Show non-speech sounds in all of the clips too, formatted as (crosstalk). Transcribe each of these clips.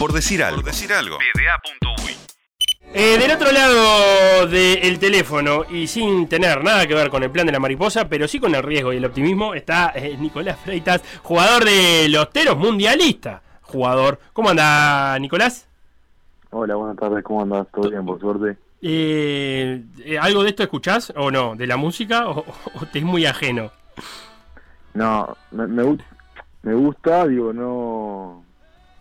Por decir algo. Por decir algo. Eh, del otro lado del teléfono y sin tener nada que ver con el plan de la mariposa, pero sí con el riesgo y el optimismo, está eh, Nicolás Freitas, jugador de los Teros, mundialista. Jugador. ¿Cómo anda, Nicolás? Hola, buenas tardes, ¿cómo andas? ¿Todo bien, por suerte? Eh, eh, ¿Algo de esto escuchás o no? ¿De la música o, te es muy ajeno? No, me, me, me gusta, digo, no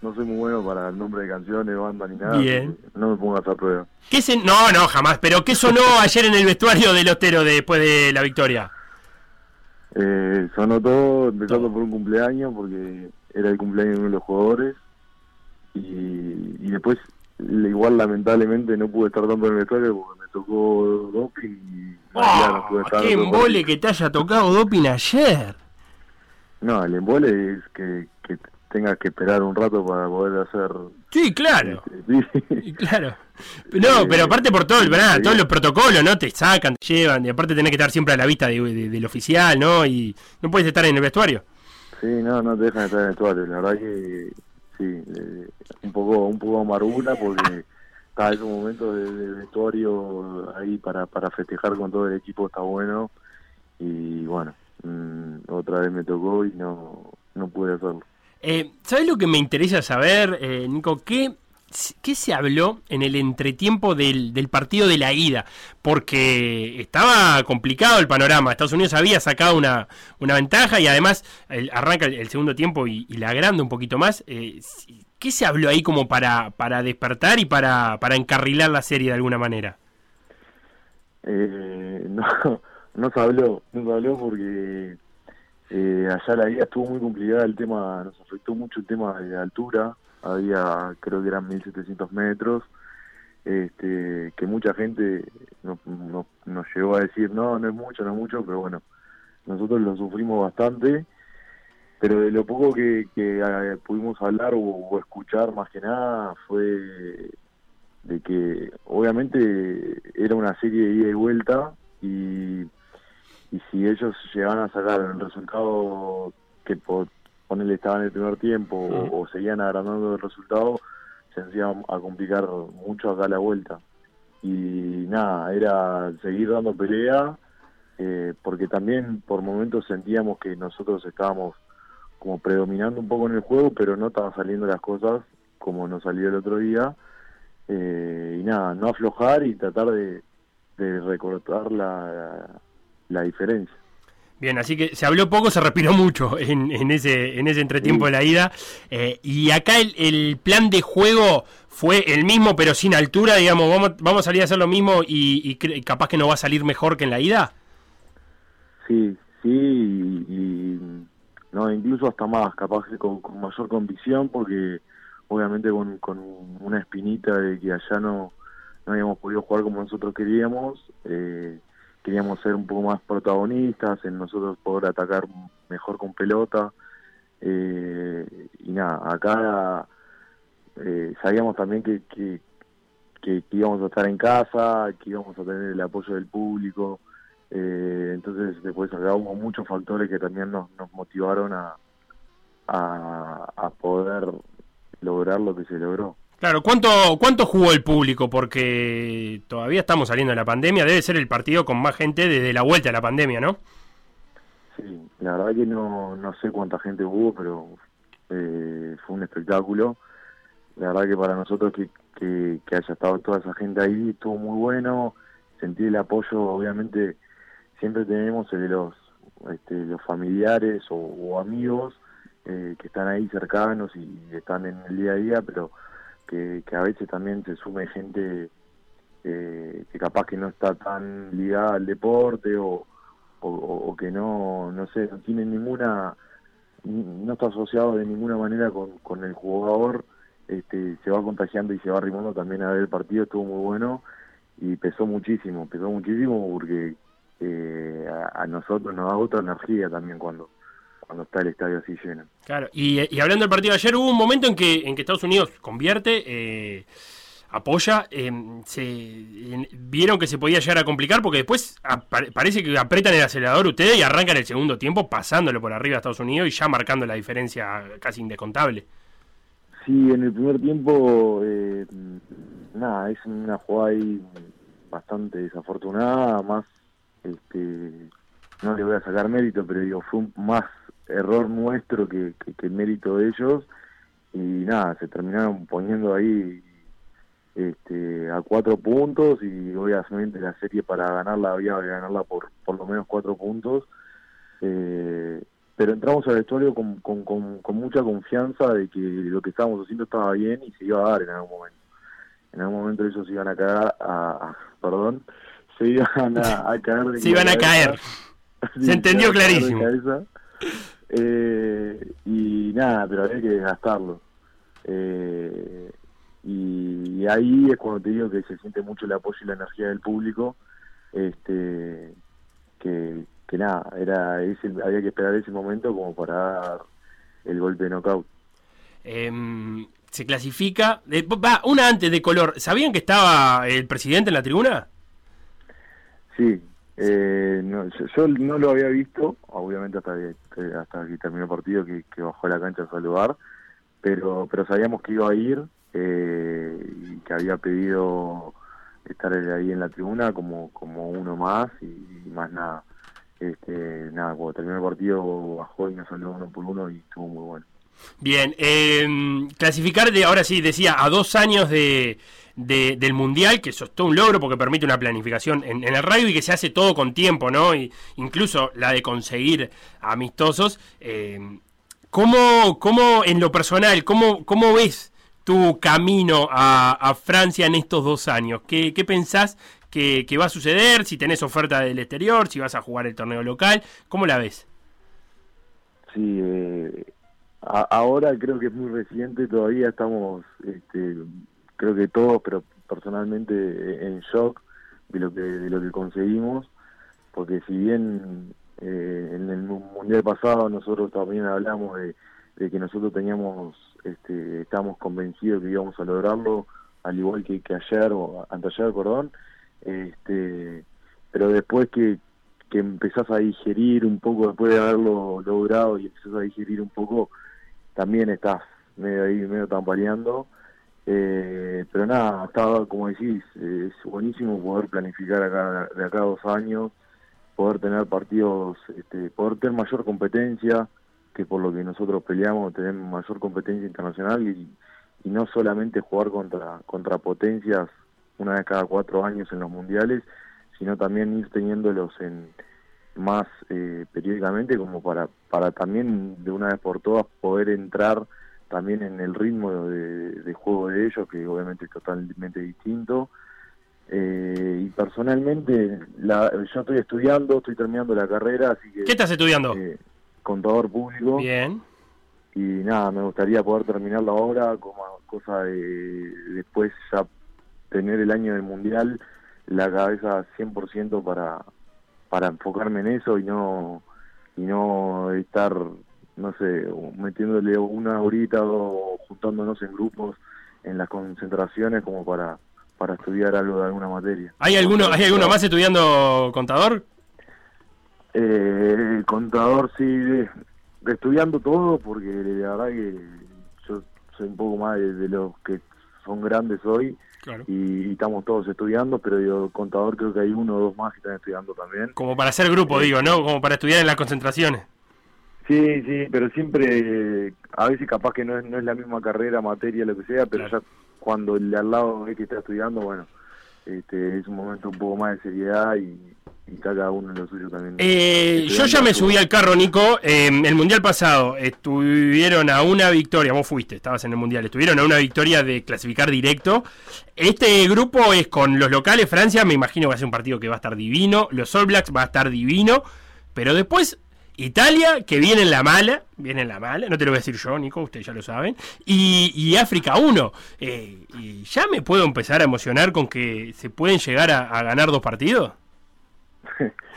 no soy muy bueno para el nombre de canciones, banda ni nada. Bien. No me pongas a prueba. ¿Qué se... No, no, jamás. Pero ¿qué sonó (laughs) ayer en el vestuario del Otero después de la victoria? Eh, sonó todo, empezando por un cumpleaños, porque era el cumpleaños de uno de los jugadores. Y, y después, igual lamentablemente, no pude estar tanto en el vestuario porque me tocó doping. Y oh, no ¡Qué embole que te haya tocado doping ayer! No, el embole es que, que tengas que esperar un rato para poder hacer. Sí, claro. (laughs) Sí. claro. No, pero aparte por todo el verano, todos los protocolos, ¿no? Te sacan, te llevan, y aparte tenés que estar siempre a la vista del oficial, ¿no? Y no puedes estar en el vestuario. Sí, no, no te dejan estar en el vestuario. La verdad que sí, eh, un poco un poco amargura porque (laughs) está en un momento de, vestuario ahí para, para festejar con todo el equipo, está bueno. Y bueno, mm, otra vez me tocó y no, no pude hacerlo. Eh, ¿Sabes lo que me interesa saber, eh, Nico? ¿Qué, ¿Qué se habló en el entretiempo del, del, partido de la ida? Porque estaba complicado el panorama. Estados Unidos había sacado una, una ventaja y además arranca el, segundo tiempo y, la agranda un poquito más. Eh, ¿Qué se habló ahí como para, para despertar y para, para encarrilar la serie de alguna manera? Eh, (laughs) no, no se habló, no se habló porque eh, allá la vida estuvo muy complicada, el tema, nos afectó mucho el tema de altura, había creo que eran 1700 metros, este, que mucha gente nos, nos, llegó a decir, no, no es mucho, no es mucho, pero bueno, nosotros lo sufrimos bastante, pero de lo poco que, eh, pudimos hablar o, escuchar más que nada fue de que obviamente era una serie de ida y vuelta y y si ellos llegaban a sacar el resultado que por ponerle estaban en el primer tiempo o, seguían agrandando el resultado, se hacía a complicar mucho acá la vuelta. Y nada, era seguir dando pelea, eh, porque también por momentos sentíamos que nosotros estábamos como predominando un poco en el juego, pero no estaban saliendo las cosas como nos salió el otro día. Eh, y nada, no aflojar y tratar de, de recortar la, la diferencia. Bien, así que se habló poco, se respiró mucho (laughs) en, en ese en ese entretiempo de la ida. Eh, y acá el, el, plan de juego fue el mismo, pero sin altura, digamos, vamos, vamos a salir a hacer lo mismo y, capaz que no va a salir mejor que en la ida. Sí, sí, y, no, incluso hasta más, capaz que con, mayor convicción, porque obviamente con, con una espinita de que allá no, no habíamos podido jugar como nosotros queríamos. Eh, queríamos ser un poco más protagonistas, en nosotros poder atacar mejor con pelota. Eh, y nada, acá eh, sabíamos también que, que, íbamos a estar en casa, que íbamos a tener el apoyo del público. Eh, entonces después acá hubo muchos factores que también nos, nos motivaron a, a poder lograr lo que se logró. Claro, ¿cuánto, ¿cuánto jugó el público? Porque todavía estamos saliendo de la pandemia, debe ser el partido con más gente desde la vuelta a la pandemia, ¿no? Sí, la verdad que no, no sé cuánta gente hubo, pero eh, fue un espectáculo. La verdad que para nosotros que, que, haya estado toda esa gente ahí estuvo muy bueno, sentí el apoyo, obviamente siempre tenemos el de los, este, los familiares o, amigos eh, que están ahí cercanos y están en el día a día, pero que, a veces también se sume gente eh, que capaz que no está tan ligada al deporte o, o, que no, no sé, no tiene ninguna, no está asociado de ninguna manera con, con el jugador, este, se va contagiando y se va arrimando también a ver el partido, estuvo muy bueno y pesó muchísimo, pesó muchísimo porque eh, a, a nosotros nos da otra energía también cuando cuando está el estadio así lleno. Claro, y, hablando del partido de ayer, hubo un momento en que, en que Estados Unidos convierte, eh, apoya, em, se, vieron que se podía llegar a complicar porque después parece que apretan el acelerador ustedes y arrancan el segundo tiempo pasándolo por arriba a Estados Unidos y ya marcando la diferencia casi indescontable. Sí, en el primer tiempo, eh, nada, es una jugada ahí bastante desafortunada, más, este, no le voy a sacar mérito, pero digo, fue más error nuestro que, que, mérito de ellos, y nada, se terminaron poniendo ahí este, a cuatro puntos y obviamente la serie para ganarla había que ganarla por por lo menos cuatro puntos. Eh, pero entramos al vestuario con, con, con, mucha confianza de que lo que estábamos haciendo estaba bien y se iba a dar en algún momento. En algún momento ellos se iban a caer, a, perdón, se iban a, caer. (laughs) se iban a caer. (laughs) se entendió clarísimo. Eh, y nada, pero había que gastarlo. Eh, y, ahí es cuando te digo que se siente mucho el apoyo y la energía del público. Este, que, que nada, era ese, había que esperar ese momento como para dar el golpe de knockout. Em, se clasifica, va, una antes de color, ¿sabían que estaba el presidente en la tribuna? Sí, eh, yo, no lo había visto, obviamente hasta que, hasta que terminó el partido que, bajó la cancha a saludar, pero, pero sabíamos que iba a ir eh, y que había pedido estar ahí en la tribuna como, como uno más y más nada este, nada, cuando terminó el partido bajó y nos salió uno por uno y estuvo muy bueno. Bien, eh, clasificar de, ahora sí, decía, a dos años de, del Mundial, que eso es todo un logro porque permite una planificación en, el radio y que se hace todo con tiempo, ¿no? Y incluso la de conseguir amistosos. Eh, ¿cómo, ¿cómo, en lo personal, cómo, cómo ves tu camino a, a Francia en estos dos años? ¿Qué, qué pensás qué, va a suceder, si tenés oferta del exterior, si vas a jugar el torneo local, ¿cómo la ves? Sí, eh, ahora creo que es muy reciente, todavía estamos, este, creo que todos, pero personalmente en shock de lo que, de lo que conseguimos, porque si bien eh, en el mundial pasado nosotros también hablamos de, que nosotros teníamos, este, estábamos convencidos que íbamos a lograrlo, al igual que, que ayer o anteayer, perdón, este, pero después que, que empezás a digerir un poco, después de haberlo logrado y empezás a digerir un poco, también estás medio ahí, medio tambaleando. Eh, pero nada, estaba, como decís, es buenísimo poder planificar acá, de acá a dos años, poder tener partidos, este, poder tener mayor competencia, que por lo que nosotros peleamos, tener mayor competencia internacional y, y no solamente jugar contra, contra potencias una vez cada cuatro años en los mundiales, sino también ir teniéndolos en más eh, periódicamente como para, para también de una vez por todas poder entrar también en el ritmo de, juego de ellos, que obviamente es totalmente distinto. Eh, y personalmente, la, yo estoy estudiando, estoy terminando la carrera, así que... ¿Qué estás estudiando? Eh, contador público. Bien. Y nada, me gustaría poder terminarlo ahora, como cosa de después ya tener el año del mundial la cabeza 100% para para enfocarme en eso y no y no estar no sé metiéndole una horita o juntándonos en grupos en las concentraciones como para para estudiar algo de alguna materia hay alguno hay alguno más estudiando contador eh, contador sí estudiando todo porque la verdad que yo soy un poco más de los que son grandes hoy y, estamos todos estudiando, pero yo contador creo que hay uno o dos más que están estudiando también. Como para hacer grupo, digo, ¿no? Como para estudiar en las concentraciones. Sí, sí, pero siempre, a veces capaz que no es, no es la misma carrera, materia, lo que sea, pero ya cuando el de al lado ve que está estudiando, bueno, este, es un momento un poco más de seriedad y, y cada uno en lo suyo también. Eh, yo ya me subí al carro, Nico. Em, el mundial pasado estuvieron a una victoria, vos fuiste, estabas en el mundial, estuvieron a una victoria de clasificar directo. Este grupo es con los locales, Francia, me imagino que va a ser un partido que va a estar divino. Los All Blacks va a estar divino. Pero después Italia, que viene en la mala, viene en la mala, no te lo voy a decir yo, Nico, ustedes ya lo saben, y, África 1. Eh, y ya me puedo empezar a emocionar con que se pueden llegar a ganar dos partidos. (laughs)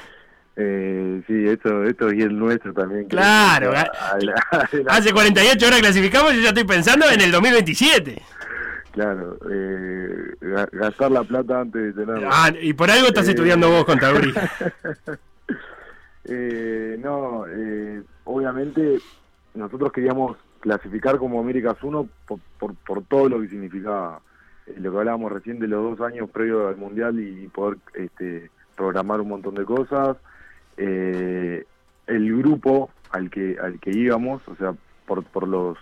Eh, sí, esto, esto es el nuestro también. Claro, (laughs) (laughs) hace 48 horas clasificamos y yo ya estoy pensando en el 2027. Claro, eh, gastar la plata antes de tenerla. Ah, y por algo estás estudiando vos, Contabri. Eh, no, eh, obviamente nosotros queríamos clasificar como Américas 1 por, por todo lo que significaba eh, lo que hablábamos recién de los dos años previos al mundial y poder este, programar un montón de cosas. Eh, el grupo al que al que íbamos o sea por por los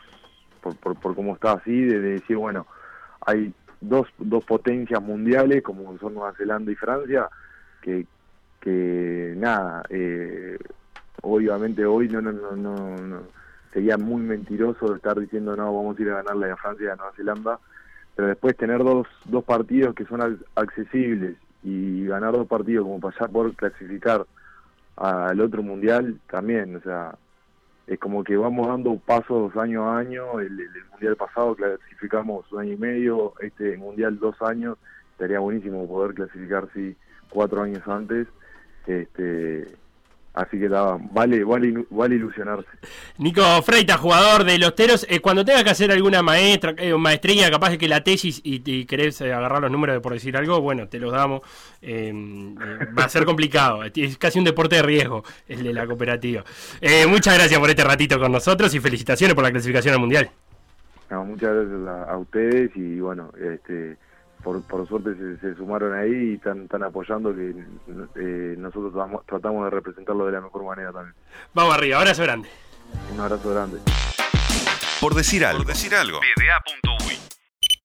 por, por, por cómo está así de, decir bueno hay dos dos potencias mundiales como son Nueva Zelanda y Francia que que nada eh, obviamente hoy no no no no, sería muy mentiroso estar diciendo no vamos a ir a ganarle a Francia y a Nueva Zelanda pero después tener dos dos partidos que son accesibles y ganar dos partidos como pasar por clasificar al otro mundial también o sea es como que vamos dando pasos año a año el, el mundial pasado clasificamos un año y medio este mundial dos años estaría buenísimo poder clasificar sí cuatro años antes este, así que vale, vale, vale ilusionarse. Nico Freita, jugador de los Teros, eh, cuando tengas que hacer alguna maestra, eh, maestría, capaz de que la tesis y, querés eh, agarrar los números por decir algo, bueno, te los damos. va a ser complicado, es casi un deporte de riesgo el de la cooperativa. muchas gracias por este ratito con nosotros y felicitaciones por la clasificación al Mundial. muchas gracias a, a ustedes y bueno, este por, por suerte se, sumaron ahí y están, están apoyando que eh, nosotros tratamos, de representarlo de la mejor manera también. Vamos arriba, abrazo grande. Un abrazo grande. Por decir algo. Por decir algo.